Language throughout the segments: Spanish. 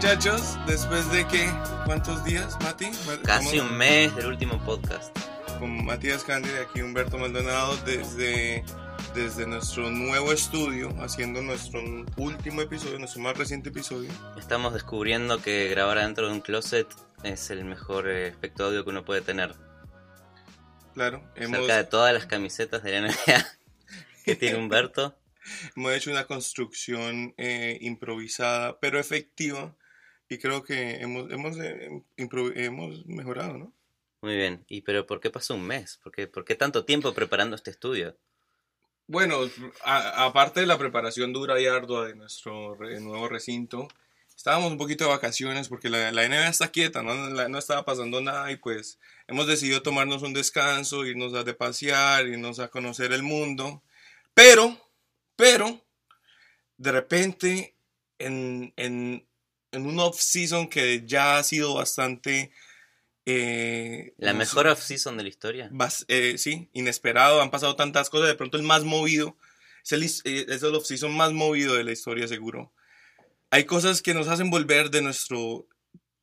muchachos. Después de que, ¿cuántos días, Mati? Casi Estamos un mes del último podcast. Con Matías Cándida, aquí Humberto Maldonado, desde, desde nuestro nuevo estudio, haciendo nuestro último episodio, nuestro más reciente episodio. Estamos descubriendo que grabar adentro de un closet es el mejor eh, efecto audio que uno puede tener. Claro, hemos, Cerca de todas las camisetas de la NBA que tiene Humberto. hemos hecho una construcción eh, improvisada, pero efectiva. Y creo que hemos, hemos, eh, hemos mejorado, ¿no? Muy bien. ¿Y pero por qué pasó un mes? ¿Por qué, por qué tanto tiempo preparando este estudio? Bueno, aparte de la preparación dura y ardua de nuestro nuevo recinto, estábamos un poquito de vacaciones porque la, NBA está quieta, ¿no? No estaba pasando nada y pues hemos decidido tomarnos un descanso, irnos a de pasear, irnos a conocer el mundo. Pero, pero, de repente, en, en, en un off-season que ya ha sido bastante... eh, La mejor off-season de la historia. eh, sí, inesperado, han pasado tantas cosas, de pronto el más movido, es el, eh, es el off-season más movido de la historia seguro. Hay cosas que nos hacen volver de nuestro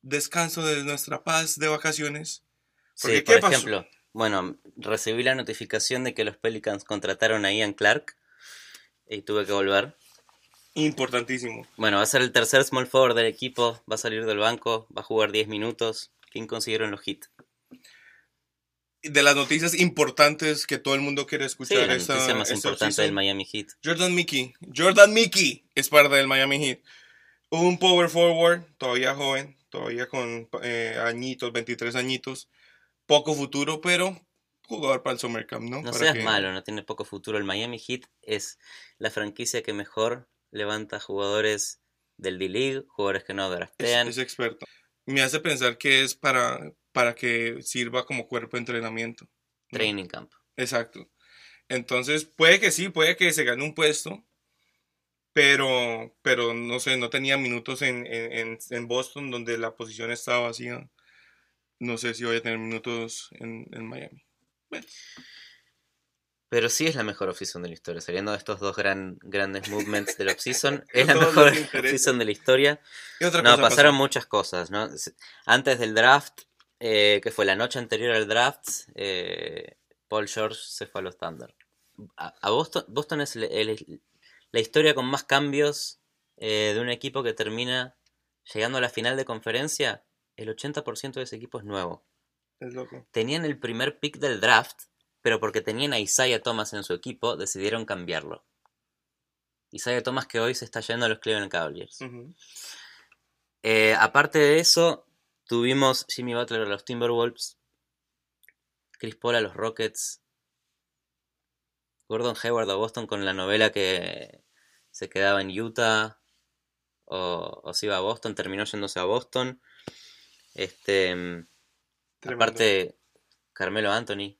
descanso, de nuestra paz de vacaciones. Porque, Sí, ¿qué por pasó? ejemplo, bueno, recibí la notificación de que los Pelicans contrataron a Ian Clark y tuve que volver. Importantísimo. Bueno, va a ser el tercer small forward del equipo, va a salir del banco, va a jugar 10 minutos. ¿Quién consiguieron los hits? De las noticias importantes que todo el mundo quiere Sí, escuchar la esta- noticia más importante del offseason. Miami Heat. Jordan Mickey. Jordan Mickey es parte del Miami Heat. Un power forward, todavía joven, todavía con eh, añitos, 23 añitos. Poco futuro, pero jugador para el Summer Camp, ¿no? No Para seas que- malo, no tiene poco futuro. El Miami Heat es la franquicia que mejor levanta jugadores del D-League, jugadores que no Es, draftean. es experto. Me hace pensar que es para, para que sirva como cuerpo de entrenamiento. ¿no? Training camp. Exacto. Entonces, puede que sí, puede que se gane un puesto, pero, pero no sé, no tenía minutos en, en, en- Boston donde la posición estaba vacía. No sé si voy a tener minutos en, en Miami. Pero sí es la mejor offseason de la historia. Saliendo de estos dos gran, grandes movements del offseason, es la mejor offseason de la historia. ¿Qué otra No, cosa pasaron pasó? muchas cosas, ¿no? Antes del draft, eh, que fue la noche anterior al draft, eh, Paul George se fue a los Thunder. A, a Boston, Boston es el- el- la historia con más cambios eh, de un equipo que termina llegando a la final de conferencia. El 80% de ese equipo es nuevo. Es loco. Tenían el primer pick del draft, pero porque tenían a Isaiah Thomas en su equipo, decidieron cambiarlo. Isaiah Thomas que hoy se está yendo a los Cleveland Cavaliers. Eh, aparte de eso, tuvimos Jimmy Butler a los Timberwolves, Chris Paul a los Rockets, Gordon Hayward a Boston con la novela que se quedaba en Utah o, o se iba a Boston, terminó yéndose a Boston. Este, mm, Tremendo. aparte, Carmelo Anthony.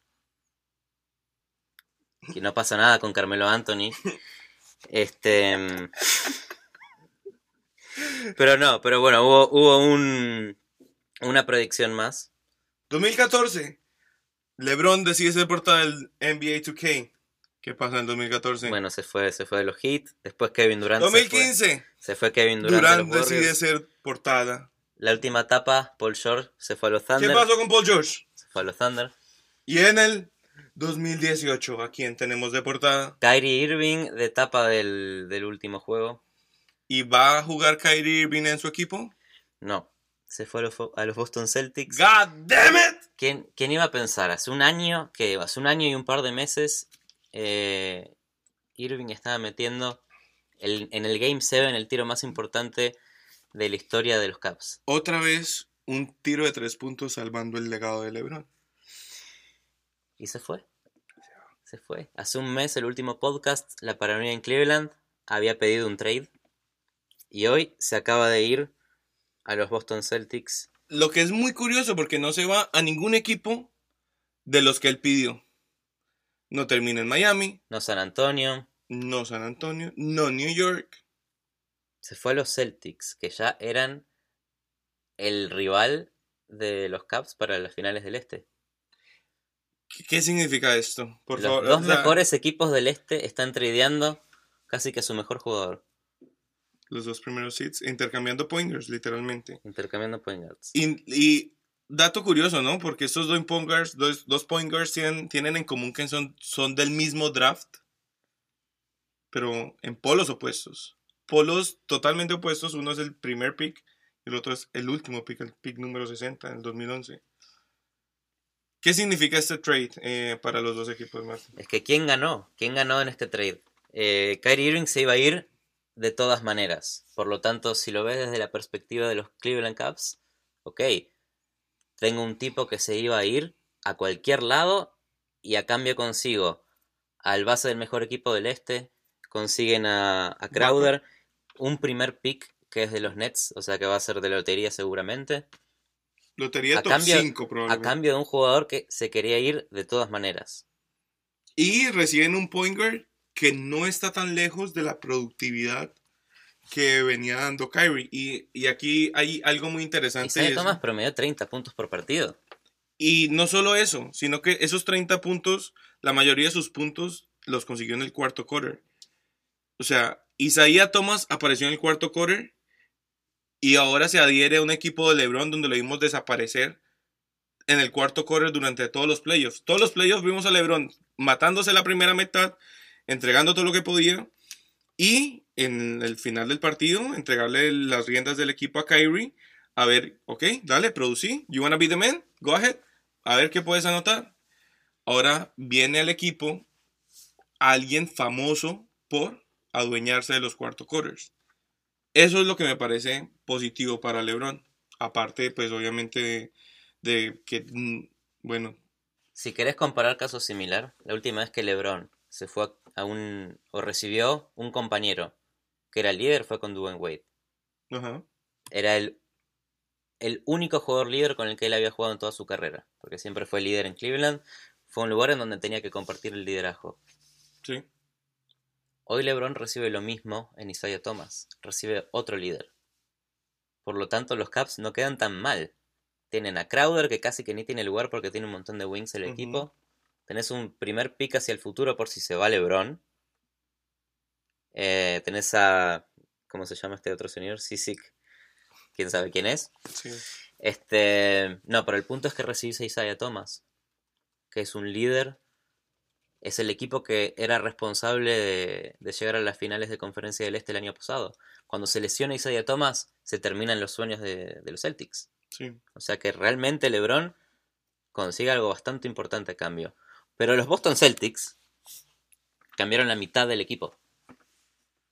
Que no pasa nada con Carmelo Anthony. Este. mm, Pero no, pero bueno, hubo, hubo un, una predicción más. 2014. LeBron decide ser portada del NBA 2K. ¿Qué pasa en el 2014? Bueno, se fue, se fue de los Heat. Después Kevin Durant se fue. 2015. Se fue Kevin Durant. Durant decide ser portada. La última etapa, Paul George se fue a los ¿Qué Thunder. pasó con Paul George? Se fue a los Thunder. Y en el 2018, ¿a quién tenemos de portada? Kyrie Irving de etapa del, del último juego. ¿Y va a jugar Kyrie Irving en su equipo? No. Se fue a los, fo- a los Boston Celtics. ¡God damn it! ¿Quién, quién iba a pensar? Hace un año, que hace un año y un par de meses, eh, Irving estaba metiendo el- en el Game 7 el tiro más importante de la historia de los Caps. Otra vez un tiro de tres puntos salvando el legado de LeBron. Y se fue. Se fue. Hace un mes, el último podcast, La Paranoia en Cleveland, había pedido un trade. Y hoy se acaba de ir a los Boston Celtics. Lo que es muy curioso porque no se va a ningún equipo de los que él pidió. No termina en Miami, No San Antonio. no San Antonio, no New York. se fue a los Celtics, que ya eran el rival de los Caps para las finales del Este. ¿Qué, qué significa esto? Por los favor. dos o sea, mejores equipos del Este están tradeando casi que a su mejor jugador, Los dos primeros seeds, intercambiando pointers, literalmente. intercambiando point guards. Y, y dato curioso, ¿no? Porque estos dos point guards, dos, dos point guards tienen, tienen en común que son, son del mismo draft, pero en polos opuestos. Polos totalmente opuestos. Uno es el primer pick y el otro es el último pick, el pick número 60 en el 2011. ¿Qué significa este trade eh, para los dos equipos, Martín? Es que ¿quién ganó? ¿Quién ganó en este trade? Eh, Kyrie Irving se iba a ir de todas maneras. Por lo tanto, si lo ves desde la perspectiva de los Cleveland Cavs, ok, tengo un tipo que se iba a ir a cualquier lado y a cambio consigo al base del mejor equipo del este, consiguen a, a Crowder, un primer pick que es de los Nets, o sea que va a ser de lotería seguramente, Lotería A top cambio- 5 a probablemente. cambio de un jugador que se quería ir de todas maneras. Y reciben un point guard que no está tan lejos de la productividad que venía dando Kyrie. Y, y aquí hay algo muy interesante. Y Thomas promedió 30 puntos por partido. Y no solo eso, sino que esos 30 puntos, la mayoría de sus puntos los consiguió en el cuarto quarter. O sea, Isaiah Thomas apareció en el cuarto quarter y ahora se adhiere a un equipo de LeBron donde lo vimos desaparecer en el cuarto quarter durante todos los playoffs. Todos los playoffs vimos a LeBron matándose la primera mitad, entregando todo lo que podía y en el final del partido entregarle las riendas del equipo a Kyrie a ver, ok, dale, producí. You wanna be the man? Go ahead. A ver qué puedes anotar. Ahora viene al equipo alguien famoso por adueñarse de los cuarto quarters. Eso es lo que me parece positivo para LeBron. Aparte, pues obviamente de, de que, mm, bueno, Si querés comparar caso similar, la última vez que LeBron se fue a un o recibió un compañero que era líder fue con Dwayne Wade. ajá, Era el, el único jugador líder con el que él había jugado en toda su carrera, porque siempre fue líder en Cleveland. Fue un lugar en donde tenía que compartir el liderazgo. sí, Hoy LeBron recibe lo mismo en Isaiah Thomas, recibe otro líder. Por lo tanto, los Caps no quedan tan mal. Tienen a Crowder, que casi que ni tiene lugar porque tiene un montón de wings el equipo. Tenés un primer pick hacia el futuro por si se va LeBron. Eh, tenés a. ¿Cómo se llama este otro señor? Sisik. ¿Quién sabe quién es? sí. Este. No, pero el punto es que recibís a Isaiah Thomas, que es un líder. Es el equipo que era responsable de, de llegar a las finales de Conferencia del Este el año pasado. Cuando se lesiona Isaiah Thomas, se terminan los sueños de, de los Celtics. sí. O sea que realmente LeBron consigue algo bastante importante a cambio. Pero los Boston Celtics cambiaron la mitad del equipo.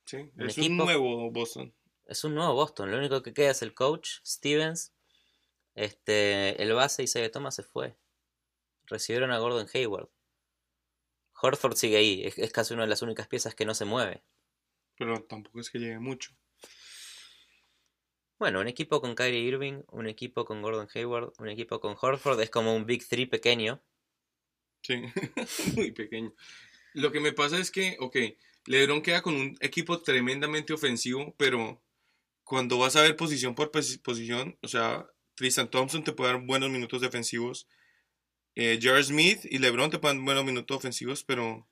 sí. Un Es un nuevo Boston. Es un nuevo Boston. Lo único que queda es el coach, Stevens. Este, el base Isaiah Thomas se fue. Recibieron a Gordon Hayward. Horford sigue ahí. Es, es casi una de las únicas piezas que no se mueve. Pero tampoco es que llegue mucho. Bueno, un equipo con Kyrie Irving, un equipo con Gordon Hayward, un equipo con Horford es como un Big Three pequeño. Sí, muy pequeño. Lo que me pasa es que, ok, LeBron queda con un equipo tremendamente ofensivo, pero cuando vas a ver posición por posi- posición, o sea, Tristan Thompson te puede dar buenos minutos defensivos, eh, Smith y LeBron te dar buenos minutos ofensivos, pero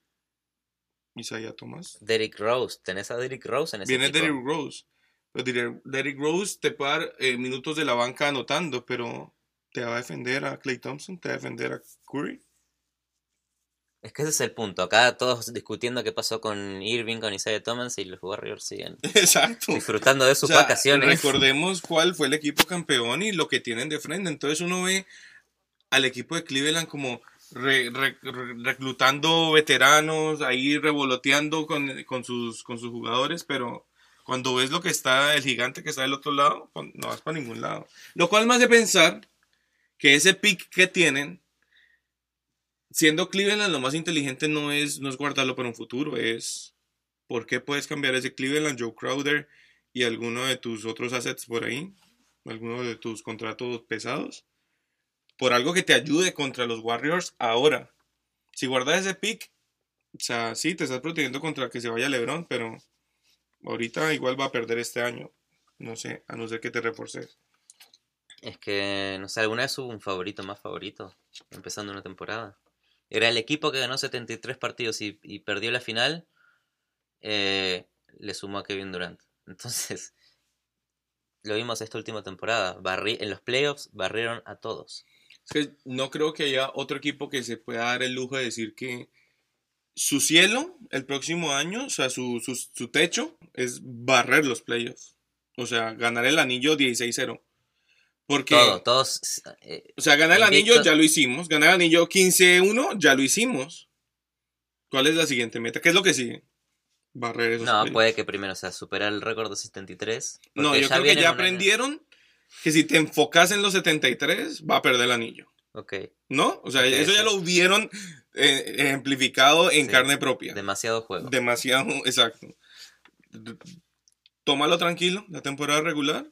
Isaiah Thomas. Derrick Rose, tenés a Derrick Rose en ese Viene. Derrick Rose. Pero Derrick- Derrick Rose te puede dar eh, minutos de la banca anotando, pero te va a defender a Clay Thompson, te va a defender a Curry. Es que ese es el punto. Acá todos discutiendo qué pasó con Irving, con Isaiah Thomas y los Warriors siguen Exacto. disfrutando de sus O sea, vacaciones. Recordemos cuál fue el equipo campeón y lo que tienen de frente. Entonces uno ve al equipo de Cleveland como re- re- re- reclutando veteranos, ahí revoloteando con, con sus, con sus jugadores, pero cuando ves lo que está, el gigante que está del otro lado, pues, no vas para ningún lado. Lo cual me hace pensar que ese pick que tienen, siendo Cleveland lo más inteligente no es, no es guardarlo para un futuro, es por qué puedes cambiar ese Cleveland, Joe Crowder y alguno de tus otros assets por ahí, alguno de tus contratos pesados, por algo que te ayude contra los Warriors ahora. Si guardas ese pick, o sea, sí, te estás protegiendo contra que se vaya LeBron, pero Ahorita igual va a perder este año. No sé, a no ser que te reforces. Es que, no sé, ¿alguna vez hubo un favorito más favorito empezando una temporada? Era el equipo que ganó 73 partidos y, perdió la final, eh, le sumó a Kevin Durant. Entonces, lo vimos esta última temporada. En los playoffs barrieron a todos. Es que no creo que haya otro equipo que se pueda dar el lujo de decir que su cielo el próximo año, o sea, su, su, su techo es barrer los playoffs. O sea, ganar el anillo 16-0. Porque, Todo, todos. eh, o sea, ganar el anillo ya lo hicimos. Ganar el anillo 15-1 ya lo hicimos. ¿Cuál es la siguiente meta? ¿Qué es lo que sigue? Barrer esos no, puede que primero, o sea, superar el récord de 73. No, yo creo que ya aprendieron que si te enfocas en los 73, va a perder el anillo. Ok, ¿No? O sea, Ok, eso ya sí. lo vieron eh, ejemplificado en Sí. carne propia. demasiado juego. Demasiado, exacto. Tómalo tranquilo, la temporada regular.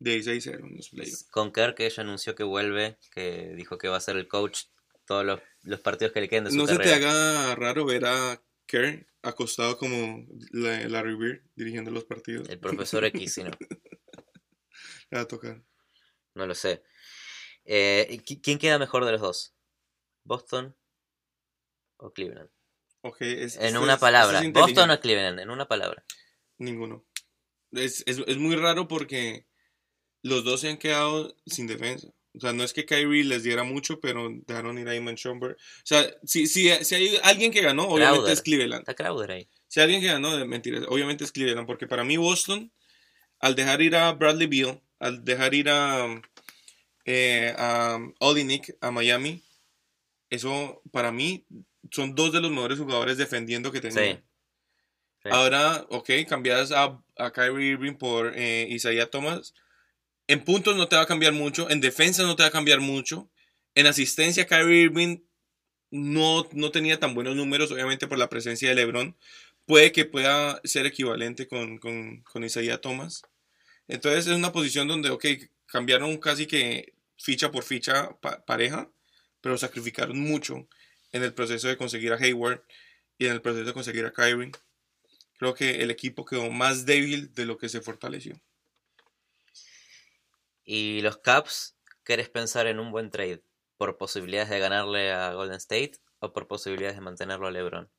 16-0 en los playoffs. Con Kerr, que ella anunció que vuelve, que dijo que va a ser el coach todos los, los partidos que le queden de su No se carrera. te haga raro ver a Kerr acostado como la- Larry Bird dirigiendo los partidos. El profesor X, si no, Le va a tocar. no lo sé. Eh, ¿qui- ¿Quién queda mejor de los dos? ¿Boston o Cleveland? Es- En una es- palabra. es ¿Boston o Cleveland? En una palabra. Ninguno. Es, es, es muy raro porque los dos se han quedado sin defensa. O sea, no es que Kyrie les diera mucho, pero dejaron ir a Iman Schomburg. O sea, si, si, si hay alguien que ganó, obviamente Crowder. es Cleveland. Está Crowder ahí. Si hay alguien que ganó, de mentiras, obviamente es Cleveland. Porque para mí Boston, al dejar ir a Bradley Beal, al dejar ir a, eh, a Olynyk a Miami, eso para mí son dos de los mejores jugadores defendiendo que. Sí. Sí. Ahora, ok, cambias a, a Kyrie Irving por eh, Isaiah Thomas. En puntos no te va a cambiar mucho, en defensa no te va a cambiar mucho. En asistencia, Kyrie Irving no, no tenía tan buenos números, obviamente por la presencia de LeBron. Puede que pueda ser equivalente con, con, con Isaiah Thomas. Entonces es una posición donde, ok, cambiaron casi que ficha por ficha pa- pareja, pero sacrificaron mucho en el proceso de conseguir a Hayward y en el proceso de conseguir a Kyrie creo que el equipo quedó más débil de lo que se fortaleció. ¿Y los Caps? ¿Querés pensar en un buen trade? ¿Por posibilidades de ganarle a Golden State o por posibilidades de mantenerlo a LeBron?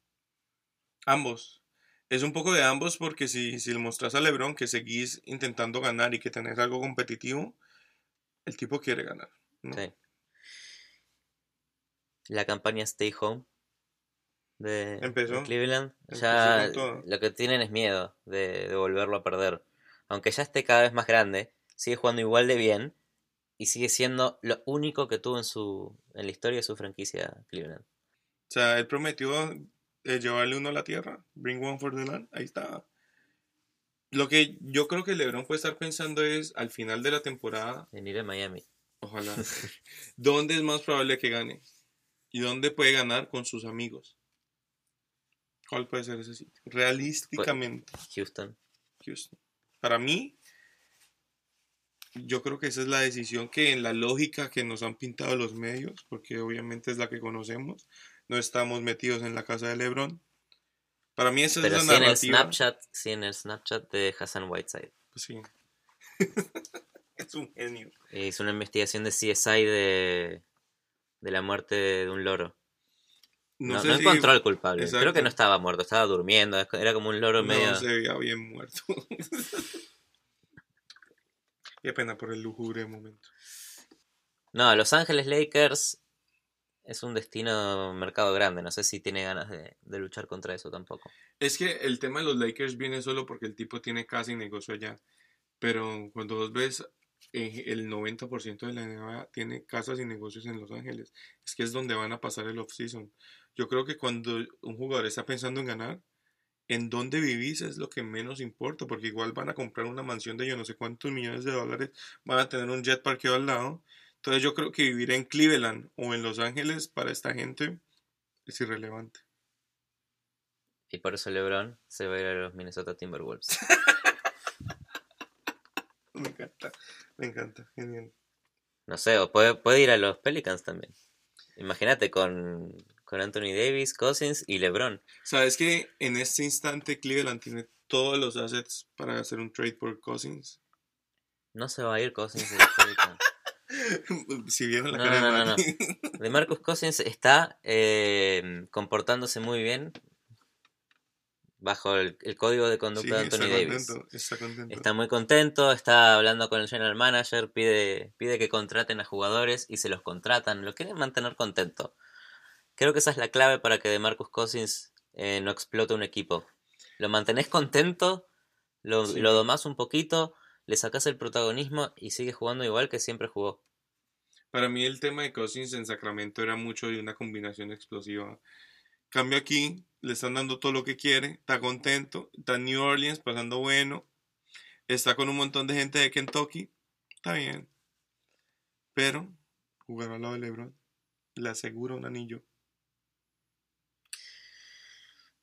Ambos. Es un poco de ambos porque si, si le mostras a LeBron que seguís intentando ganar y que tenés algo competitivo, el tipo quiere ganar. ¿no? Sí. La campaña Stay Home de, Cleveland. Empezó Ya lo que tienen es miedo de, de volverlo a perder. Aunque ya esté cada vez más grande, sigue jugando igual de bien y sigue siendo lo único que tuvo en su en la historia de su franquicia Cleveland. O sea, él prometió eh, llevarle uno a la tierra. Bring one for the land. Ahí está. Lo que yo creo que LeBron puede estar pensando es al final de la temporada, Venir a Miami. ojalá, ¿dónde es más probable que gane? ¿Y dónde puede ganar con sus amigos? ¿Cuál puede ser ese sitio? Realísticamente, Houston. Houston. Para mí, yo creo que esa es la decisión que en la lógica que nos han pintado los medios, porque obviamente es la que conocemos, no estamos metidos en la casa de LeBron. Para mí esa Pero es sí la en el. Snapchat, sí en el Snapchat de Hassan Whiteside. Pues sí. es un genio. Hizo una investigación de CSI de, de la muerte de un loro. No, No, sé no si- encontró al culpable. Creo que no estaba muerto, estaba durmiendo. Era como un loro medio. No se veía bien muerto. Qué pena por el lujubre momento. No, Los Ángeles Lakers es un destino mercado grande. No sé si tiene ganas de, luchar contra eso tampoco. Es que el tema de los Lakers viene solo porque el tipo tiene casa y negocio allá. Pero cuando vos ves, eh, el 90% de la NBA tiene casas y negocios en Los Ángeles. Es que es donde van a pasar el off-season. Yo creo que cuando un jugador está pensando en ganar, en dónde vivís es lo que menos importa, porque igual van a comprar una mansión de yo no sé cuántos millones de dólares, van a tener un jet parqueado al lado. Entonces yo creo que vivir en Cleveland o en Los Ángeles para esta gente es irrelevante. Y por eso LeBron se va a ir a los Minnesota Timberwolves. Me encanta, me encanta, genial. No sé, o puede, puede ir a los Pelicans también. Imagínate con, con Anthony Davis, Cousins y LeBron. Sabes que en este instante Cleveland tiene todos los assets para hacer un trade por Cousins. No se va a ir Cousins de los Pelicans. si vieron la No, cara no, de no. De Marcus Cousins está eh, comportándose muy bien bajo el, el código de Sí, conducta de Anthony Davis. contento, está contento. Está muy contento, está hablando con el general manager, pide, pide que contraten a jugadores y se los contratan, lo quieren mantener contento. Creo que esa es la clave para que de Marcus Cousins eh, no explote un equipo. Lo mantenés contento, lo, Sí. lo domás un poquito, le sacás el protagonismo y sigue jugando igual que siempre jugó. Para mí el tema de Cousins en Sacramento era mucho de una combinación explosiva. Cambio aquí, le están dando todo lo que quiere, está contento, está en New Orleans pasando bueno, está con un montón de gente de Kentucky, está bien. Pero jugar al lado de LeBron le asegura un anillo.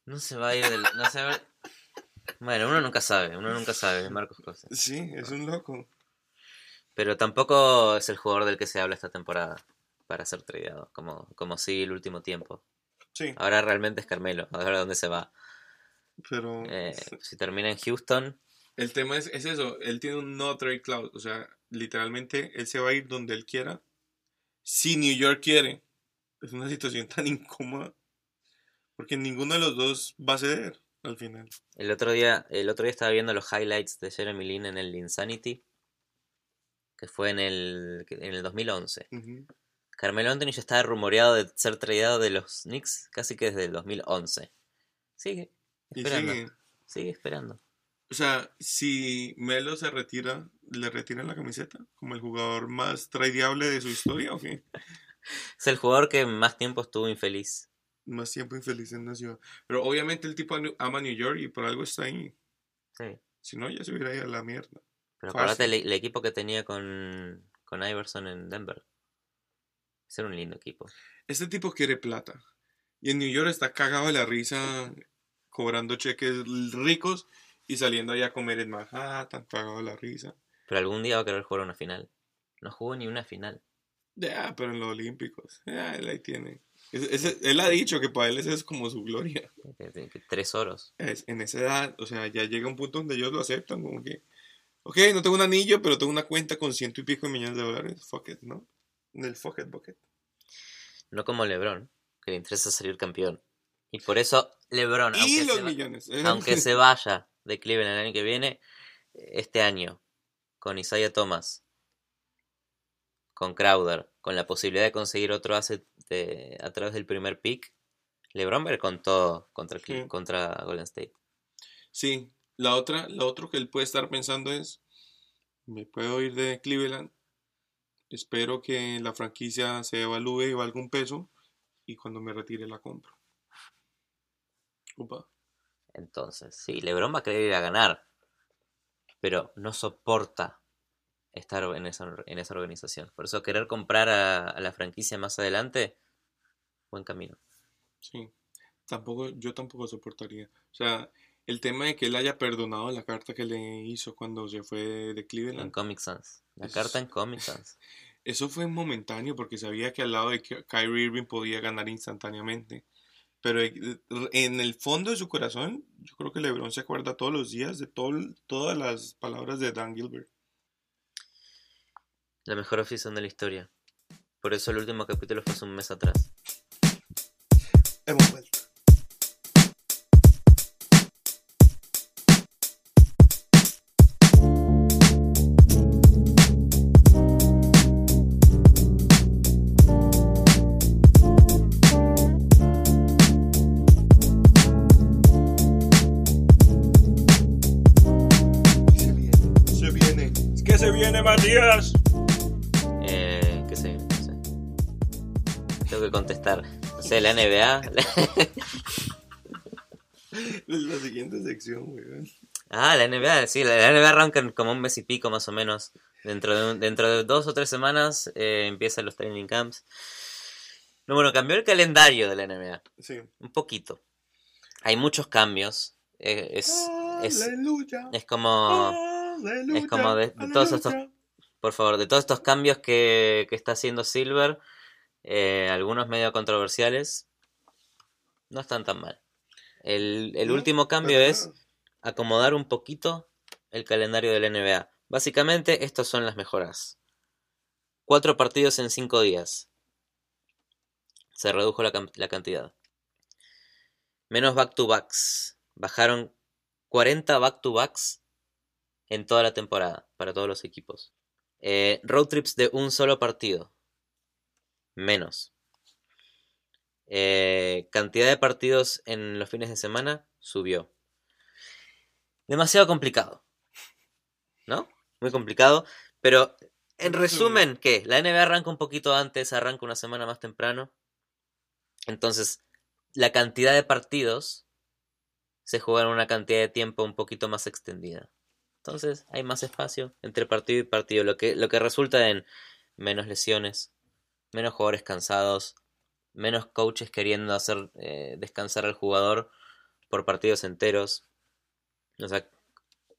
No se va a ir del... No se va- Bueno, uno nunca sabe, uno nunca sabe de Marcus Cousins. Sí, es un loco. Pero tampoco es el jugador del que se habla esta temporada para ser tradeado, como, como sí el último tiempo. Sí, Ahora realmente es Carmelo, a ver a dónde se va. pero Eh, si termina en Houston, el tema es, es eso, él tiene un no trade clause, o sea, literalmente él se va a ir donde él quiera, si New York quiere. Es una situación tan incómoda, porque ninguno de los dos va a ceder al final. el otro día, el otro día estaba viendo los highlights de Jeremy Lin en el Insanity, que fue en el, en el 2011. Ujú. Carmelo Anthony ya estaba rumoreado de ser tradeado de los Knicks casi que desde el 2011. Sigue esperando, sigue. sigue esperando. O sea, si Melo se retira, ¿le retiran la camiseta? ¿Como el jugador más tradeable de su historia o qué? Es el jugador que más tiempo estuvo infeliz. Más tiempo infeliz en la ciudad. Pero obviamente el tipo ama New York y por algo está ahí. Sí. Si no, ya se hubiera ido a la mierda. Pero Fácil. acuérdate el, el equipo que tenía con, con Iverson en Denver. Ese era un lindo equipo. Este tipo quiere plata. Y en New York está cagado de la risa, cobrando cheques ricos y saliendo allá a comer en Manhattan, cagado de la risa. Pero algún día va a querer jugar una final. No jugó ni una final. Ya, pero en los Olímpicos. Él ahí tiene. Él ha dicho que para él esa es como su gloria. Tres oros. Es- en esa edad, o sea, ya llega un punto donde ellos lo aceptan, como que, ok, no tengo un anillo, pero tengo una cuenta con ciento y pico de millones de dólares. Fuck it, ¿no? En el fuck it bucket. No como LeBron, que le interesa salir campeón. Y por eso LeBron, Y aunque, los se, millones. ¿eh? aunque se vaya de Cleveland el año que viene, este año, con Isaiah Thomas, con Crowder, con la posibilidad de conseguir otro asset de- a través del primer pick, LeBron ir con todo contra, Sí. contra Golden State. Sí, la otra, lo otro que él puede estar pensando es, me puedo ir de Cleveland, espero que la franquicia se evalúe y valga un peso, y cuando me retire la compro. Upa. Entonces, sí, LeBron va a querer ir a ganar, pero no soporta estar en esa, en esa organización. Por eso querer comprar a, a la franquicia más adelante, buen camino. Sí, tampoco, yo tampoco soportaría. O sea, el tema de que él haya perdonado la carta que le hizo cuando se fue de En Cleveland, Comic Sans. La Es- carta en Comic Sans. eso fue momentáneo porque sabía que al lado de Ky- Kyrie Irving podía ganar instantáneamente. Pero eh, en el fondo de su corazón, yo creo que LeBron se acuerda todos los días de todo- todas las palabras de Dan Gilbert. La mejor oficina de la historia. Por eso el último capítulo fue hace un mes atrás. Hemos vuelto. Se viene. Se viene. ¿Qué se viene, Matías? Contestar. No sé, la NBA. La siguiente sección. Ah, la NBA, sí, la, NBA arranca como un mes y pico más o menos. Dentro de, un- dentro de dos o tres semanas eh, empiezan los training camps. No, bueno, cambió el calendario de la NBA. Sí. Un poquito. Hay muchos cambios. Eh, es, es, Aleluya. es como, Aleluya, es como de- de todos estos- por favor, de todos estos cambios que, que está haciendo Silver, eh, algunos medio controversiales, no están tan mal. El, el último cambio es acomodar un poquito el calendario de la NBA. Básicamente, estas son las mejoras. Cuatro partidos en cinco días. Se redujo la, la cantidad. Menos back-to-backs. Bajaron 40 back-to-backs en toda la temporada para todos los equipos. Eh, road trips de un solo partido. Menos. Eh, cantidad de partidos en los fines de semana subió. Demasiado complicado. ¿No? Muy complicado. Pero en resumen, ¿qué? La NBA arranca un poquito antes, arranca una semana más temprano. Entonces, la cantidad de partidos se juega en una cantidad de tiempo un poquito más extendida. Entonces hay más espacio entre partido y partido, lo que, lo que resulta en menos lesiones, menos jugadores cansados, menos coaches queriendo hacer eh, descansar al jugador por partidos enteros. O sea,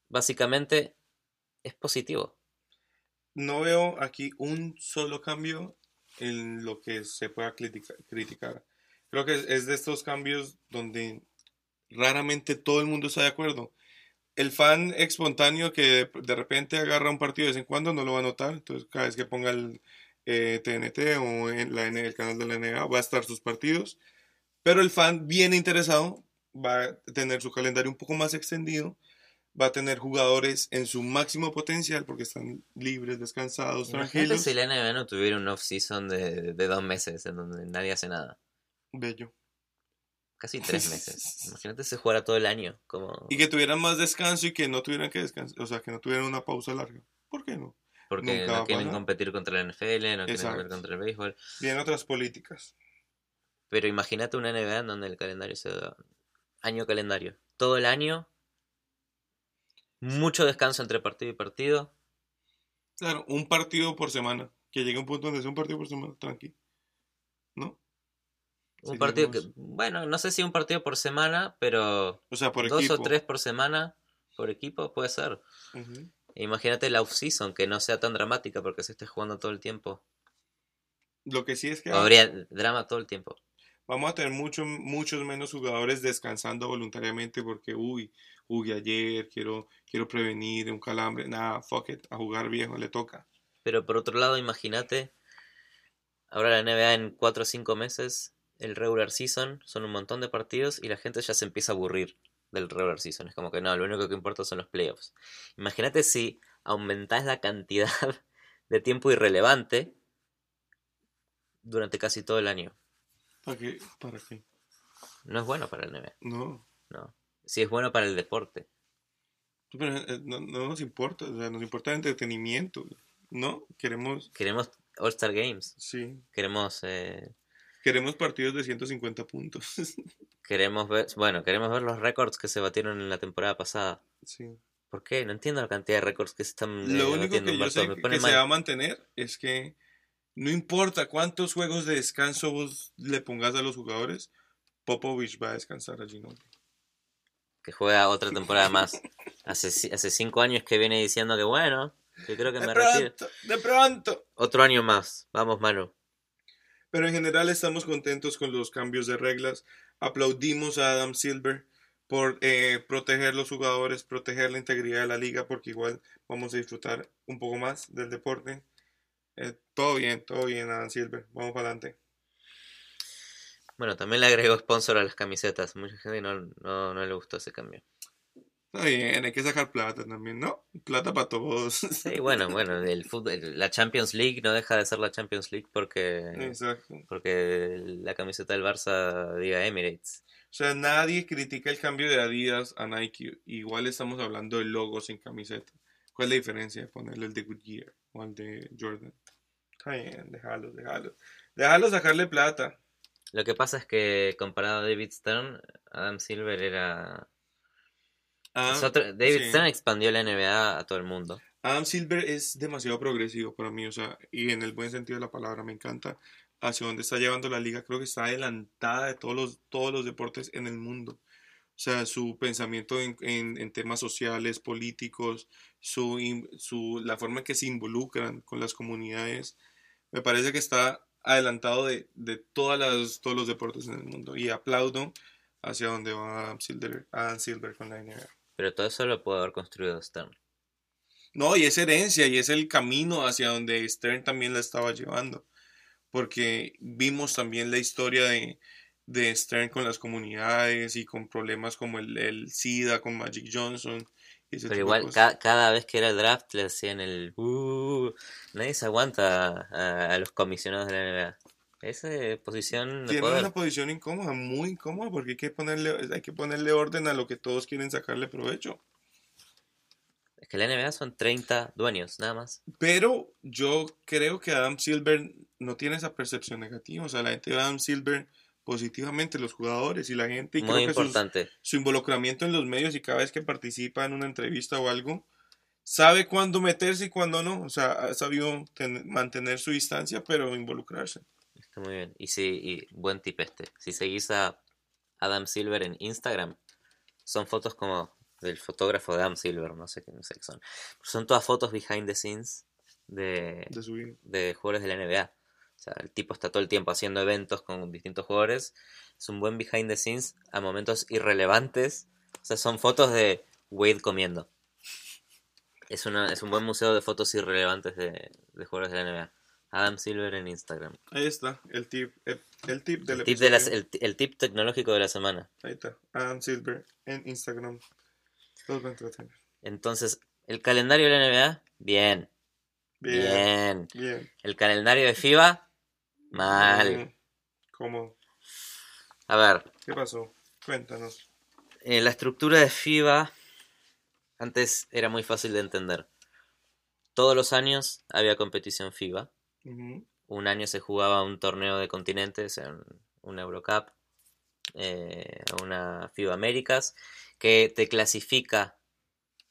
básicamente es positivo. No veo aquí un solo cambio en lo que se pueda criticar. Creo que es de estos cambios donde raramente todo el mundo está de acuerdo el fan espontáneo que de repente agarra un partido de vez en cuando no lo va a notar. Entonces, cada vez que ponga el TNT eh, o en la, el canal de la NBA va a estar sus partidos. Pero el fan bien interesado va a tener su calendario un poco más extendido. Va a tener jugadores en su máximo potencial porque están libres, descansados, tranquilos. si la NBA no tuviera un off-season de, de dos meses en donde nadie hace nada. Bello. Casi tres meses. Imagínate se jugara todo el año. Como... Y que tuvieran más descanso y que no tuvieran que descansar. O sea, que no tuvieran una pausa larga. ¿Por qué no? Porque no quieren competir contra la NFL, no quieren competir contra el béisbol. Bien otras políticas. Pero imagínate una NBA en donde el calendario sea año calendario. Todo el año. Mucho descanso entre partido y partido. Claro, un partido por semana. Que llegue un punto donde sea un partido por semana, tranqui. ¿No? Un partido que, bueno, no sé si un partido por semana, pero o sea, por dos o tres por semana por equipo puede ser. Imagínate la off-season, que no sea tan dramática porque se esté jugando todo el tiempo. Lo que sí es que... Habría drama todo el tiempo. Vamos a tener mucho, muchos menos jugadores descansando voluntariamente porque, uy, uy, ayer quiero, quiero prevenir un calambre. Nada, fuck it, a jugar viejo le toca. Pero por otro lado, imagínate, ahora la NBA en cuatro o cinco meses el regular season, son un montón de partidos y la gente ya se empieza a aburrir del regular season. Es como que no, lo único que importa son los playoffs. Imagínate si aumentás la cantidad de tiempo irrelevante durante casi todo el año. ¿Para qué? ¿Para qué? No es bueno para el NBA. No. No. Sí es bueno para el deporte. Pero eh, no, nos importa, o sea, nos importa el entretenimiento, ¿no? Queremos... Queremos All-Star Games. Sí. Queremos... Eh, Queremos partidos de 150 puntos. queremos ver, bueno, queremos ver los récords que se batieron en la temporada pasada. Sí. ¿Por qué? No entiendo la cantidad de récords que se están Lo eh, único que yo sé que se va a mantener es que no importa cuántos juegos de descanso vos le pongas a los jugadores, Popovich va a descansar allí, ¿no? Que juega otra temporada más. Hace, hace cinco años que viene diciendo que bueno, que creo que de me pronto, De pronto. Otro año más. Vamos, Manu. Pero en general estamos contentos con los cambios de reglas. Aplaudimos a Adam Silver por eh, proteger los jugadores, proteger la integridad de la liga, porque igual vamos a disfrutar un poco más del deporte. Eh, todo bien, todo bien, Adam Silver. Vamos para adelante. Bueno, también le agregó sponsor a las camisetas. Mucha gente no, no, no le gustó ese cambio. Está bien, hay que sacar plata también, ¿no? Plata para todos. Sí, bueno, bueno, el fútbol, la Champions League no deja de ser la Champions League porque, Exacto. porque la camiseta del Barça diga Emirates. O sea, nadie critica el cambio de Adidas a Nike. Igual estamos hablando de logos sin camiseta. ¿Cuál es la diferencia de ponerle el de Goodyear o el de Jordan? Está bien, déjalo, déjalo. Déjalo sacarle plata. Lo que pasa es que comparado a David Stern, Adam Silver era Ah, David Stern expandió la NBA a todo el mundo. Adam Silver es demasiado progresivo para mí, o sea, y en el buen sentido de la palabra, me encanta hacia dónde está llevando la liga. Creo que está adelantada de todos los, todos los deportes en el mundo. O sea, su pensamiento en, en, temas sociales, políticos, su, su, la forma en que se involucran con las comunidades, me parece que está adelantado de, de todas las, todos los deportes en el mundo. Y aplaudo hacia dónde va Adam Silver, Adam Silver con la NBA. Pero todo eso lo puede haber construido Stern. No, y es herencia y es el camino hacia donde Stern también la estaba llevando. Porque vimos también la historia de, de Stern con las comunidades y con problemas como el, el SIDA, con Magic Johnson. Pero igual, ca- cada vez que era el draft le hacían el... "Uh", nadie se aguanta a, a los comisionados de la NBA. Esa posición de Tiene poder. una posición incómoda, muy incómoda, porque hay que ponerle, hay que ponerle orden a lo que todos quieren sacarle provecho. Es que la NBA son 30 dueños, nada más. Pero yo creo que Adam Silver no tiene esa percepción negativa. O sea, la gente ve a Adam Silver positivamente, los jugadores y la gente. Y Muy creo que sus- importante. su involucramiento en los medios y cada vez que participa en una entrevista o algo, sabe cuándo meterse y cuándo no. O sea, ha sabido ten- mantener su distancia, pero involucrarse. Está muy bien. Y sí, y buen tip este. Si seguís a Adam Silver en Instagram, son fotos como del fotógrafo de Adam Silver, no sé qué, no sé qué son. Son todas fotos behind the scenes de, De de jugadores de la NBA. O sea, el tipo está todo el tiempo haciendo eventos con distintos jugadores. Es un buen behind the scenes a momentos irrelevantes. O sea, son fotos de Wade comiendo. Es, una, es un buen museo de fotos irrelevantes de, de jugadores de la NBA. Adam Silver en Instagram. Ahí está, el tip, el, el tip del El tip, de la- episodio. el, el tip tecnológico de la semana. Ahí está, Adam Silver en Instagram. Los va a entretener. Entonces, el calendario de la NBA, bien. Bien, Bien. bien. El calendario de FIBA, mal. ¿Cómo? A ver, ¿Qué pasó? Cuéntanos. eh, la estructura de FIBA antes era muy fácil de entender. Todos los años había competición FIBA. Un año se jugaba un torneo de continentes, un, un Eurocup, eh, una FIBA Américas, que te clasifica,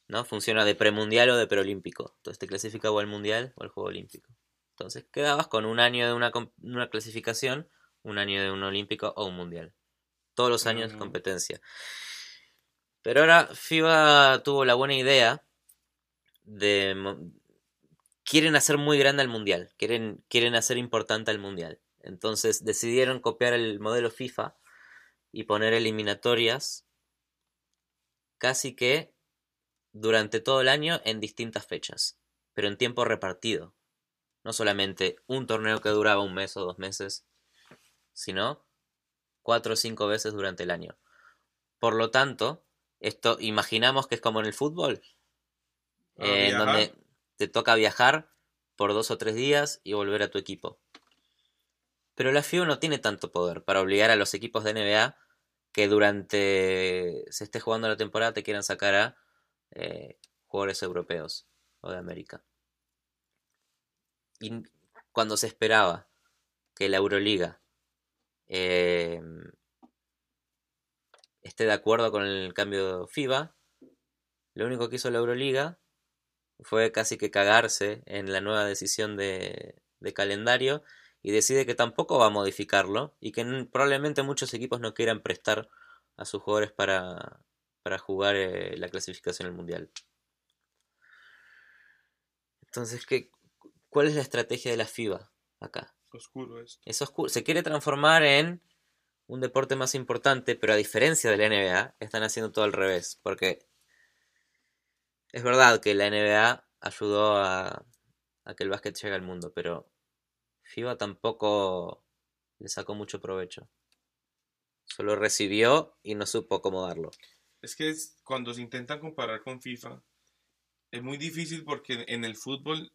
¿no? Funciona de premundial o de preolímpico. Entonces te clasifica o al mundial o al juego olímpico. Entonces quedabas con un año de una, una clasificación, un año de un olímpico o un mundial. Todos los años Ujú. competencia. Pero ahora FIBA tuvo la buena idea de... Quieren hacer muy grande al mundial, quieren, quieren hacer importante al mundial. Entonces decidieron copiar el modelo FIFA y poner eliminatorias casi que durante todo el año en distintas fechas, pero en tiempo repartido. No solamente un torneo que duraba un mes o dos meses, sino cuatro o cinco veces durante el año. Por lo tanto, esto imaginamos que es como en el fútbol, A eh, en donde te toca viajar por dos o tres días y volver a tu equipo. Pero la FIBA no tiene tanto poder para obligar a los equipos de NBA que durante se esté jugando la temporada te quieran sacar a eh, jugadores europeos o de América. Y cuando se esperaba que la Euroliga eh, esté de acuerdo con el cambio FIBA, lo único que hizo la Euroliga fue casi que cagarse en la nueva decisión de, de calendario y decide que tampoco va a modificarlo y que probablemente muchos equipos no quieran prestar a sus jugadores para, para jugar eh, la clasificación al mundial. Entonces, ¿qué, ¿cuál es la estrategia de la FIBA acá? Oscuro esto. Es oscuro. Se quiere transformar en un deporte más importante, pero a diferencia de la NBA, están haciendo todo al revés. Porque es verdad que la NBA ayudó a, a que el básquet llegue al mundo, pero FIBA tampoco le sacó mucho provecho. Solo recibió y no supo acomodarlo. Es que es- cuando se intentan comparar con FIFA, es muy difícil porque en el fútbol,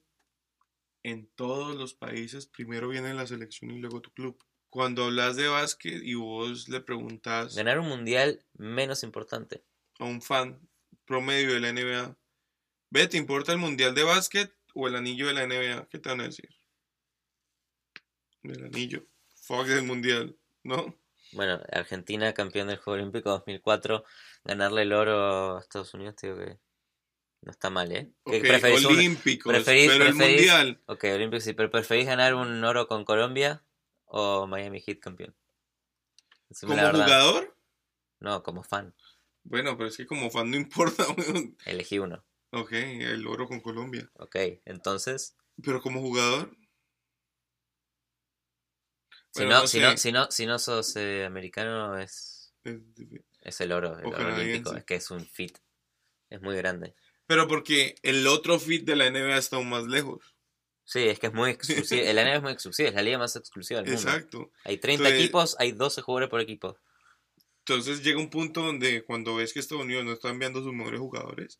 en todos los países, primero viene la selección y luego tu club. Cuando hablas de básquet y vos le preguntas Ganar un mundial menos importante. a un fan promedio de la NBA, ve, ¿te importa el mundial de básquet o el anillo de la NBA? ¿Qué te van a decir? El anillo. Fuck del mundial, ¿no? Bueno, Argentina, campeón del Juego Olímpico 2004, ganarle el oro a Estados Unidos, digo que no está mal, ¿eh? ¿Qué Ok, preferís, un- olímpicos, preferís- pero el mundial. Ok, Olímpico, sí, pero ¿preferís ganar un oro con Colombia o Miami Heat campeón? Decime ¿Como jugador? No, como fan. Bueno, pero es que como fan no importa. Elegí uno. Ok, el oro con Colombia. Ok, entonces, Pero como jugador. si, Bueno, no, no si, no, si, no, si no sos eh, americano, es, es el oro, el oro olímpico. Es que es un fit. Es muy grande. Pero porque el otro fit de la NBA está aún más lejos. Sí, es que es muy exclusiva. La NBA es muy exclusiva, es la liga más exclusiva del mundo. Exacto. Hay 30 Entonces- equipos, hay 12 jugadores por equipo. Entonces llega un punto donde cuando ves que Estados Unidos no está enviando sus mejores jugadores,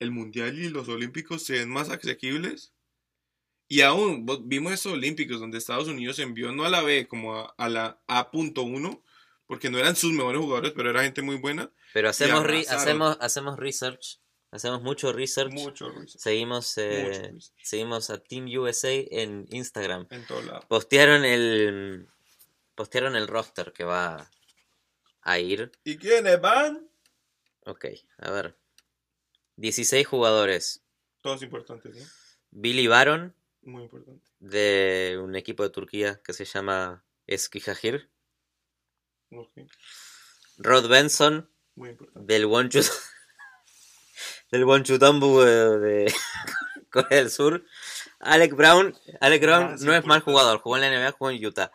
el Mundial y los Olímpicos se ven más asequibles. Y aún vimos estos Olímpicos donde Estados Unidos envió no a la B como a, a la A.1, porque no eran sus mejores jugadores, pero era gente muy buena. Pero hacemos, re- hacemos, hacemos research, hacemos mucho research. Mucho research, Seguimos, eh, mucho research, seguimos a Team USA en Instagram. en todo lado. Postearon el, postearon el roster que va a ir. ¿Y quiénes van? Ok, a ver. 16 jugadores. Todos importantes, ¿no? Billy Baron, Muy importante. de un equipo de Turquía que se llama Eskişehir. Ok, Rod Benson, Muy importante. del Wonchut del Wonchutombu de, de Corea del Sur. Alec Brown, Alec Brown Ah, sí, no es mal jugador, jugó en la NBA, jugó en Utah.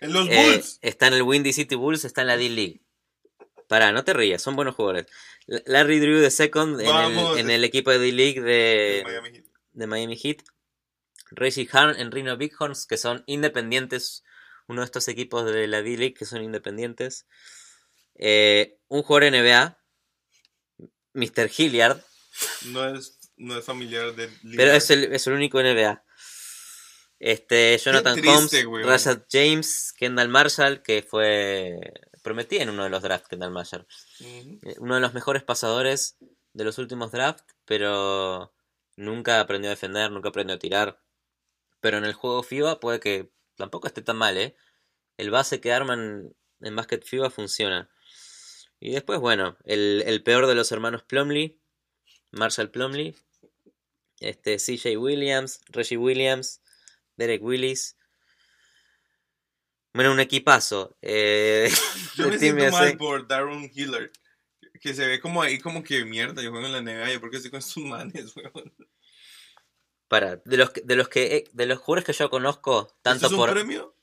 En los Eh, Bulls. está en el Windy City Bulls, está en la D-League. Pará, no te rías, son buenos jugadores. Larry Drew de second en Vamos. el, en el equipo de D-League de, en Miami Heat. de Miami Heat. Reggie Hahn en Reno Bighorns, que son independientes. Uno de estos equipos de la D-League que son independientes. Eh, un jugador NBA, Mr. Hilliard, No es, no es familiar de pero es el, es el único NBA. Este, Jonathan triste, Holmes, weón. Rashad James, Kendall Marshall, que fue. Prometí en uno de los drafts, Kendall. Ujú. Eh, Uno de los mejores pasadores de los últimos drafts, pero nunca aprendió a defender, nunca aprendió a tirar. Pero en el juego FIBA puede que tampoco esté tan mal, ¿eh? El base que arman en Basket FIBA funciona. Y después, bueno, el, el peor de los hermanos Plumlee, Marshall Plumlee, este, CJ Williams, Reggie Williams, Derek Willis. Bueno, un equipazo. eh, Yo me siento USA. mal por Darren Hillard. Que se ve como ahí como que mierda, yo juego en la NBA, yo porque estoy con estos manes, weón. Para, de los de los que eh, de los jugadores que yo conozco, tanto ¿Esto es un por premio?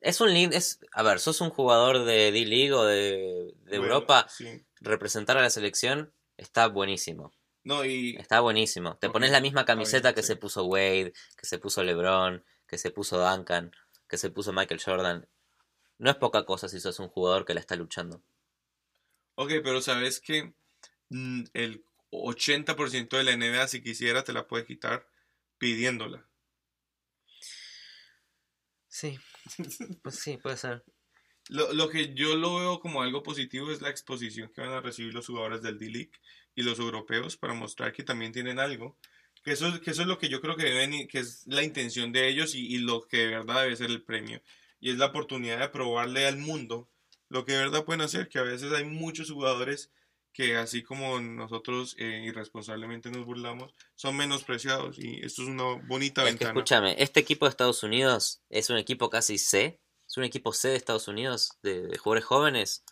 es un es a ver, sos un jugador de D-League o de, de Bueno, Europa, Sí. representar a la selección está buenísimo. No, y Está buenísimo. Te pones la misma camiseta que sí. se puso Wade, que se puso LeBron, que se puso Duncan, que se puso Michael Jordan. No es poca cosa si sos un jugador que la está luchando. Ok, pero sabes que mm, el 80% de la NBA, si quisiera, te la puede quitar pidiéndola. Sí. Pues sí, puede ser. Lo, lo que yo lo veo como algo positivo es la exposición que van a recibir los jugadores del D-League y los europeos para mostrar que también tienen algo. Que eso, es- que eso es lo que yo creo que deben, que es la intención de ellos y, y lo que de verdad debe ser el premio. Y es la oportunidad de probarle al mundo lo que de verdad pueden hacer, que a veces hay muchos jugadores que así como nosotros eh, irresponsablemente nos burlamos, son menospreciados y esto es una bonita Es que ventana. escúchame, este equipo de Estados Unidos es un equipo casi C, es un equipo C de Estados Unidos, de, de jugadores jóvenes.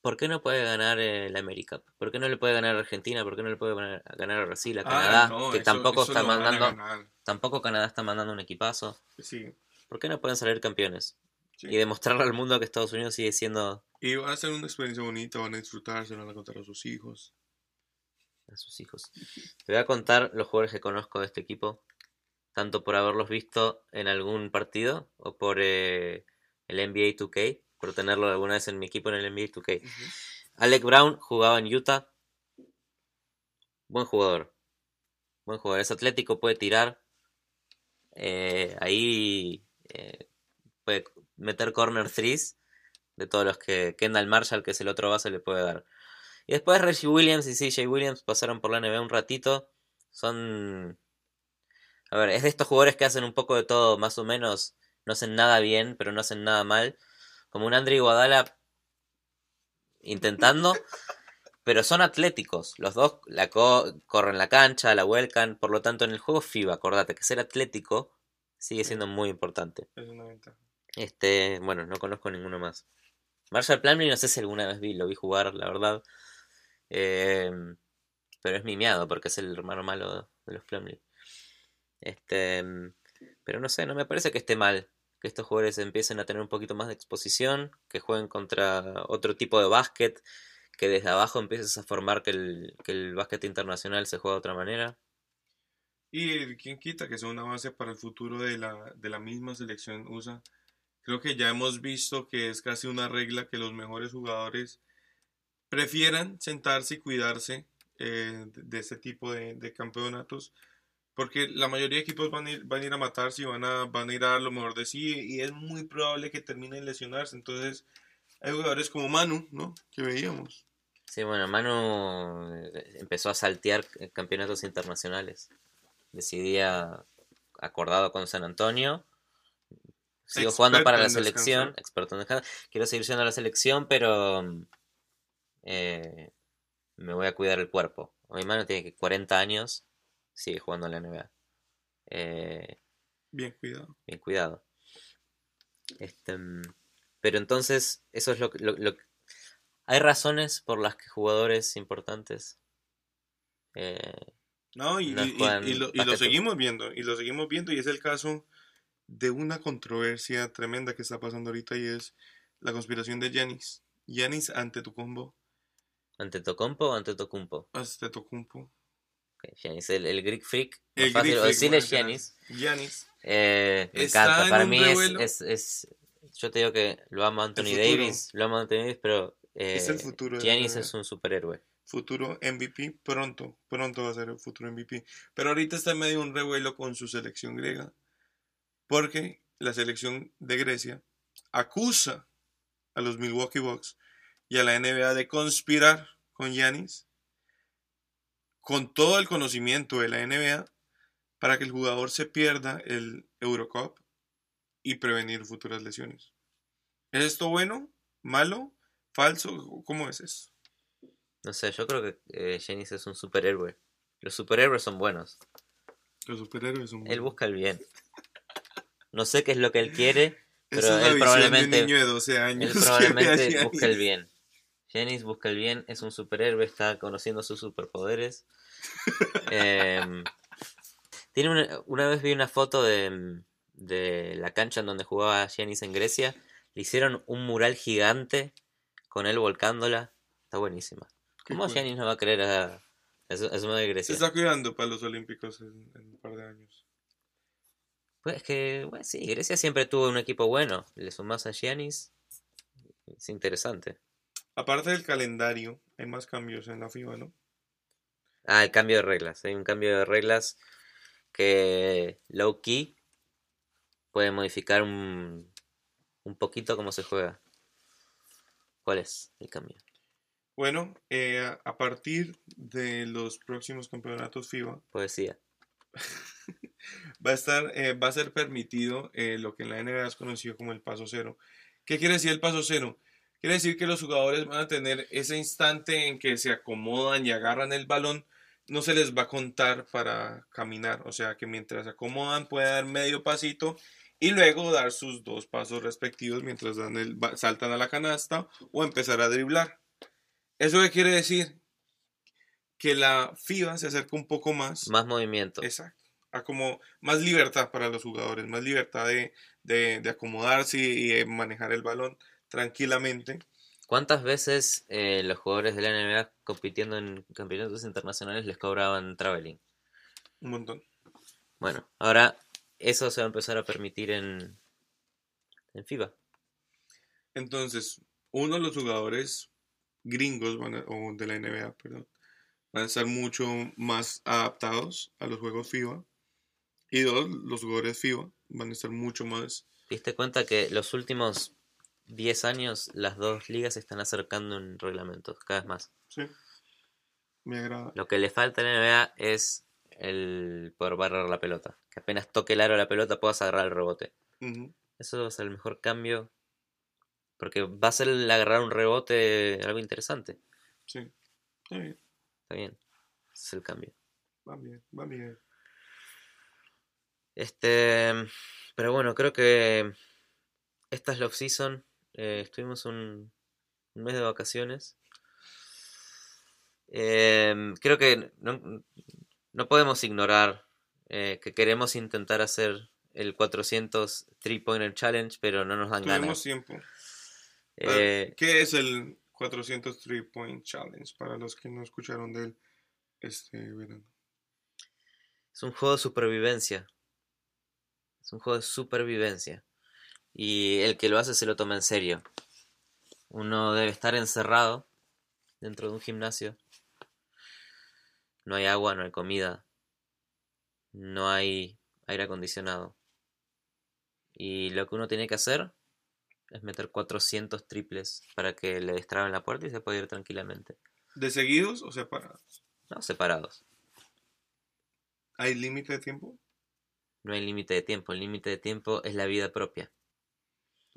¿Por qué no puede ganar la América? ¿Por qué no le puede ganar a Argentina? ¿Por qué no le puede ganar, ganar a Brasil, a Ah, Canadá? no, que eso- tampoco eso está mandando, tampoco Canadá está mandando un equipazo. Sí, ¿Por qué no pueden salir campeones? sí. Y demostrarle al mundo que Estados Unidos sigue siendo Y van a ser una experiencia bonita, van a disfrutar, se van a contar a sus hijos. a sus hijos. Te voy a contar los jugadores que conozco de este equipo, tanto por haberlos visto en algún partido o por eh, el NBA 2K, por tenerlo alguna vez en mi equipo en el NBA 2K. Alec Brown jugaba en Utah. Buen jugador. Buen jugador. Es atlético, puede tirar. Eh, ahí eh, puede meter corner threes de todos los que Kendall Marshall, que es el otro base, le puede dar. Y después Reggie Williams y CJ Williams pasaron por la NBA un ratito. Son. A ver, es de estos jugadores que hacen un poco de todo, más o menos. No hacen nada bien, pero no hacen nada mal. Como un Andre Iguodala intentando. pero son atléticos. Los dos la co- corren la cancha, la vuelcan. Por lo tanto, en el juego FIBA, acordate que ser atlético sigue siendo muy importante. Es una ventaja. Este, bueno, no conozco ninguno más. Marshall Plumlee no sé si alguna vez vi, lo vi jugar, la verdad. Eh, pero es mimiado porque es el hermano malo de los Plumlee. Este, pero no sé, no me parece que esté mal que estos jugadores empiecen a tener un poquito más de exposición, que jueguen contra otro tipo de básquet, que desde abajo empieces a formar que el, que el básquet internacional se juega de otra manera. Y quién quita que sea una base para el futuro de la, de la misma selección USA. Creo que ya hemos visto que es casi una regla que los mejores jugadores prefieran sentarse y cuidarse eh, de, de este tipo de campeonatos porque la mayoría de equipos van a ir, van a, ir a matarse y van a, van a ir a dar lo mejor de sí y es muy probable que terminen lesionarse. Entonces, hay jugadores como Manu, ¿no? Que veíamos. Sí, bueno, Manu eh, empezó a saltear campeonatos internacionales. Decidía, acordado con San Antonio, sigo jugando para la selección, experto en descanso. Quiero seguir siendo la selección, pero eh, me voy a cuidar el cuerpo. Mi Manu tiene 40 años sigue jugando en la NBA. Eh, bien cuidado. Bien cuidado. Este, mm, pero entonces, eso es lo que... Lo, hay razones por las que jugadores importantes... Eh, no, y, y, lo, y, lo, seguimos viendo, y lo seguimos viendo, y es el caso de una controversia tremenda que está pasando ahorita, y es la conspiración de Janis. Janis ante tu combo. ¿Ante Tocompo o ante Tocumpo? Ante Tocumpo. Okay, el, el, Greek Freak. El fácil, Greek decirle Giannis. Eh, me encanta. Para mí es, es, es, Yo te digo que lo amo a Anthony Davis. Lo amo a Anthony Davis, pero. Eh, es el futuro. Giannis es un superhéroe. Futuro MVP, pronto. Pronto va a ser el futuro MVP. Pero ahorita está en medio de un revuelo con su selección griega. Porque la selección de Grecia acusa a los Milwaukee Bucks y a la NBA de conspirar con Giannis con todo el conocimiento de la NBA para que el jugador se pierda el Eurocup y prevenir futuras lesiones. ¿Es esto bueno? ¿Malo? ¿Falso? ¿Cómo es eso? No sé, yo creo que eh, es un superhéroe. Los superhéroes son buenos. Los superhéroes son buenos. Él busca el bien. No sé qué es lo que él quiere, pero él probablemente, niño de 12 años él probablemente busca el bien. Jennings busca el bien, es un superhéroe, está conociendo sus superpoderes. Em, tiene una, vez vi una foto de, la cancha en donde jugaba Jennings en Grecia. Le hicieron un mural gigante con él volcándola. Está buenísima. ¿Cómo cool. no va a creer a, eso de Grecia? Se está cuidando para los Olímpicos en, un par de años. Pues es que, bueno, sí, Grecia siempre tuvo un equipo bueno. Le sumas a Giannis, es interesante. Aparte del calendario, hay más cambios en la FIBA, ¿no? Ah, el cambio de reglas. Hay un cambio de reglas que low key puede modificar un, un poquito cómo se juega. ¿Cuál es el cambio? Bueno, eh, a partir de los próximos campeonatos FIBA. Poesía. va a estar, eh, va a ser permitido eh, lo que en la NBA es conocido como el paso cero. ¿Qué quiere decir el paso cero? Quiere decir que los jugadores van a tener ese instante en que se acomodan y agarran el balón, no se les va a contar para caminar, o sea que mientras se acomodan pueden dar medio pasito y luego dar sus dos pasos respectivos mientras dan el, saltan a la canasta o empezar a driblar. ¿Eso qué quiere decir? Que la FIBA se acerca un poco más. Más movimiento. Exacto. A como más libertad para los jugadores, más libertad de, de, de acomodarse y de manejar el balón tranquilamente. ¿Cuántas veces eh, los jugadores de la NBA compitiendo en campeonatos internacionales les cobraban traveling? Un montón. Bueno, ahora eso se va a empezar a permitir en, en FIBA. Entonces, uno de los jugadores gringos van o de la NBA, perdón, van a estar mucho más adaptados a los juegos FIBA. Y dos, los jugadores FIBA van a estar mucho más... ¿Diste cuenta que los últimos 10 años las dos ligas se están acercando en reglamentos, cada vez más. Sí. Me agrada. Lo que le falta a la NBA es el poder barrar la pelota. Que apenas toque el aro la pelota puedas agarrar el rebote. Eso va a ser el mejor cambio. Porque va a ser el agarrar un rebote algo interesante. Sí. Está bien. Está bien. Ese es el cambio. Va bien, va bien. Este. Pero bueno, creo que esta es la off-season. Eh, estuvimos un, mes de vacaciones. Em, creo que no, podemos ignorar eh, que queremos intentar hacer el 400 Three Pointer Challenge, pero no nos dan Tuvimos ganas. tiempo. Eh, ¿Qué es el 400 Three Point Challenge para los que no escucharon de él este verano. Es un juego de supervivencia. Es un juego de supervivencia. Y el que lo hace se lo toma en serio. Uno debe estar encerrado dentro de un gimnasio. No hay agua, no hay comida. No hay aire acondicionado. Y lo que uno tiene que hacer es meter 400 triples para que le destraben la puerta y se pueda ir tranquilamente. ¿De seguidos o separados? No, separados. ¿Hay límite de tiempo? No hay límite de tiempo. El límite de tiempo es la vida propia.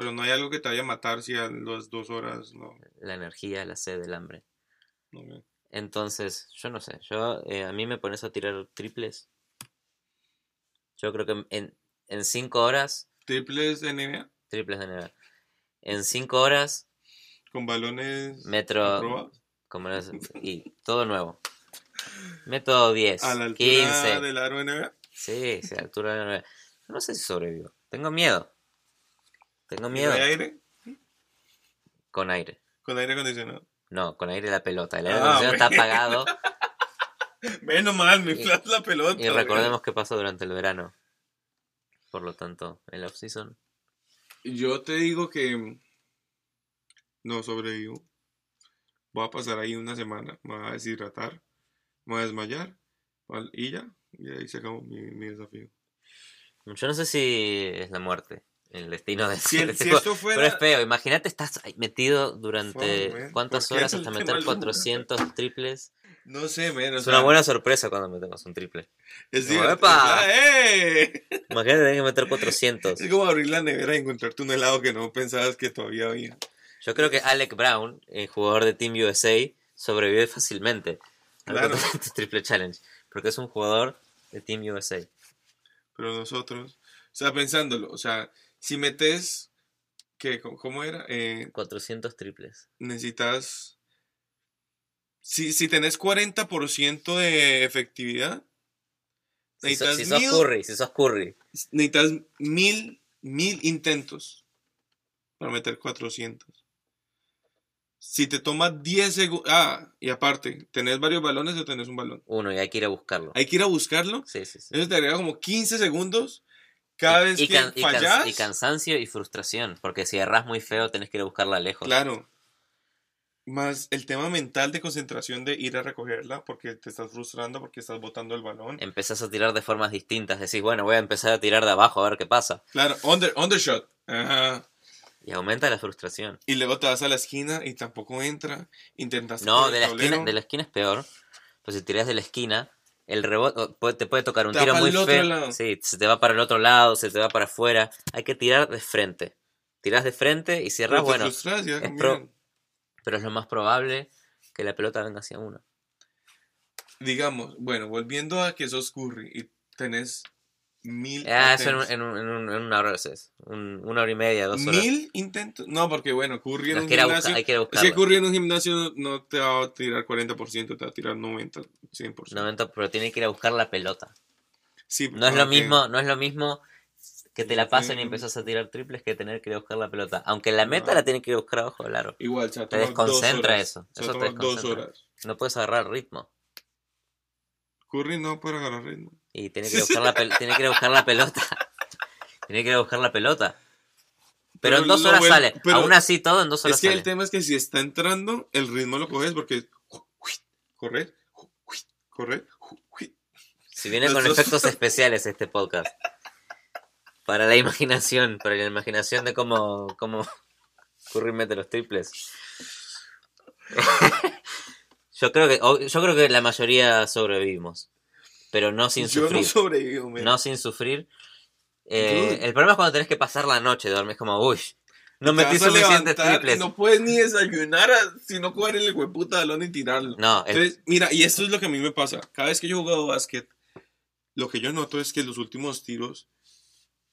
Pero no hay algo que te vaya a matar si a las dos horas no. La energía, la sed, el hambre. no Entonces, yo no sé. Yo, eh, a mí me pones a tirar triples. Yo creo que en, en cinco horas, Triples de NBA triples de NBA. En cinco horas, con balones metro. Como no es- y todo nuevo. Método 10, a la altura 15. del aro NBA. Sí, sí, a la altura de la. Yo no sé si sobrevivo. Tengo miedo. Tengo ¿Y miedo. hay aire? Con aire. Con aire acondicionado. No, con aire la pelota. El aire Ah, acondicionado está apagado. Menos mal, me inflas la pelota. Y recordemos qué pasó durante el verano. Por lo tanto, el off-season. Yo te digo que no sobrevivo. Voy a pasar ahí una semana. Me voy a deshidratar. Me voy a desmayar. Y ya. Y ahí se acabó mi, mi desafío. Yo no sé si es la muerte. El destino de Si, el- fuera. Pero es feo. Imagínate, estás metido durante cuántas ¿Por qué horas hasta meter del 400 triples. No sé, men. o Es sea, una buena sorpresa cuando metemos un triple. Es divertido. ¡epa! ¡Eh! Imagínate tener que meter 400. Es como abrir la nevera y encontrarte un helado que no pensabas que todavía había. Yo creo que Alec Brown, el jugador de Team USA, sobrevive fácilmente al Claro. 400 triple challenge. Porque es un jugador de Team USA. Pero nosotros, o sea, pensándolo, o sea, si metes, ¿qué? ¿Cómo- ¿Cómo era? Eh, 400 triples. necesitas, si, si tenés 40% de efectividad, Si, so- necesitas, si sos mil, Curry, si sos Curry. necesitas mil, mil intentos para meter 400. Si te toma 10 segundos, ah, y aparte, ¿tenés varios balones o tenés un balón? Uno, y hay que ir a buscarlo. Hay que ir a buscarlo. Sí, sí, sí. Eso te agrega como 15 segundos cada vez y, que can- y can- y cansancio y frustración. Porque si erras muy feo, tenés que ir a buscarla lejos. Claro. Más el tema mental de concentración de ir a recogerla porque te estás frustrando, porque estás botando el balón. Empezás a tirar de formas distintas. Decís, bueno, voy a empezar a tirar de abajo a ver qué pasa. Claro, under, undershot. Ajá. Y aumenta la frustración. Y luego te vas a la esquina y tampoco entra. Intentas No, de la, esquina, de la esquina es peor. Pues si tirás de la esquina, el rebote te puede tocar un Te tiro muy feo. Sí, se te va para el otro lado, se te va para afuera. Hay que tirar de frente. Tirás de frente y cierras, bueno. frustras, ya, es miren. pro- Pero es lo más probable que la pelota venga hacia uno. Digamos, bueno, volviendo a que sos Curry y tenés mil Ah, eso en, un- intentos. en, un- en un- en una hora es. Un- una hora y media, dos horas. ¿Mil intentos? No, porque bueno, Curry en No, un gimnasio... hay que buscarlo. Curry en un gimnasio no, te va a tirar 40%, te va a tirar 90, 100%. 90, pero tiene que ir a buscar la pelota. Sí, No es lo mismo, no es lo mismo que te la pasen y empezás a tirar triples que tener que ir a buscar la pelota. Aunque la meta No. la tiene que ir a buscar abajo del aro. Igual, a Te dos desconcentra horas. eso, eso te dos desconcentra. horas. No puedes agarrar ritmo. Curry no puede agarrar ritmo. Y tiene que ir a buscar la, pel- tiene que ir a buscar la pelota. tiene que ir a buscar la pelota. Pero, Pero en dos horas bueno- sale. pero Aún así todo en dos horas Es que sale. el tema es que si está entrando, el ritmo lo coges porque correr, correr, Si viene con efectos especiales este podcast. Para la imaginación, para la imaginación de cómo, cómo Curry mete los triples. yo creo que yo creo que la mayoría sobrevivimos, pero no sin Yo no sufrir. sobrevivo, man. No sin sufrir. Eh, el problema es cuando tenés que pasar la noche, dormís como, uy, no metí suficientes triples. No puedes ni desayunar si no coger el hueputa balón y tirarlo. No, el- Entonces, mira, y esto es lo que a mí me pasa. Cada vez que yo he jugado básquet, lo que yo noto es que los últimos tiros,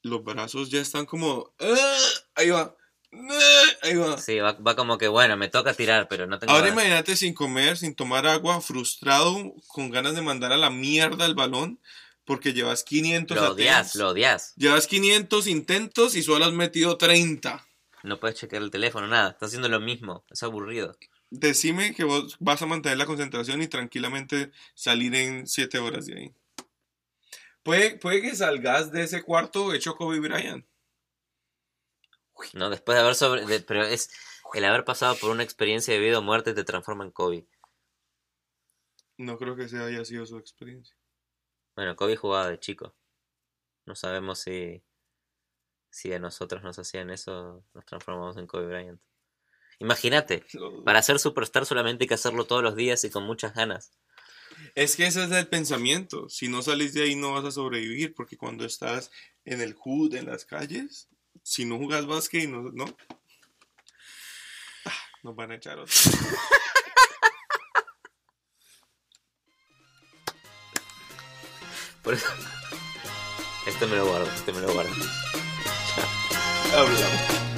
los brazos ya están como. "Ah", ahí va. "Ah", ahí va. sí, va, va como que, bueno, me toca tirar, pero no tengo Ahora ganas. imagínate sin comer, sin tomar agua, frustrado, con ganas de mandar a la mierda el balón, porque llevas 500 Lo odias, lo odias. Llevas 500 intentos y solo has metido 30. No puedes chequear el teléfono, nada. Estás haciendo lo mismo. Es aburrido. decime que vos vas a mantener la concentración y tranquilamente salir en 7 horas de ahí. Puede, puede que salgas de ese cuarto hecho Kobe Bryant. No, después de haber sobre... de- pero es... El haber pasado por una experiencia de vida o muerte te transforma en Kobe. No creo que esa haya sido su experiencia. Bueno, Kobe jugaba de chico. No sabemos si... Si a nosotros nos hacían eso, nos transformamos en Kobe Bryant. Imagínate, para ser superstar solamente hay que hacerlo todos los días y con muchas ganas. Es que ese es el pensamiento. Si no salís de ahí no vas a sobrevivir porque cuando estás en el hood, en las calles, si no jugas básquet y no... No, Ah, nos van a echar otro. Por eso... Esto me lo guardo, esto me lo guardo. Hablamos.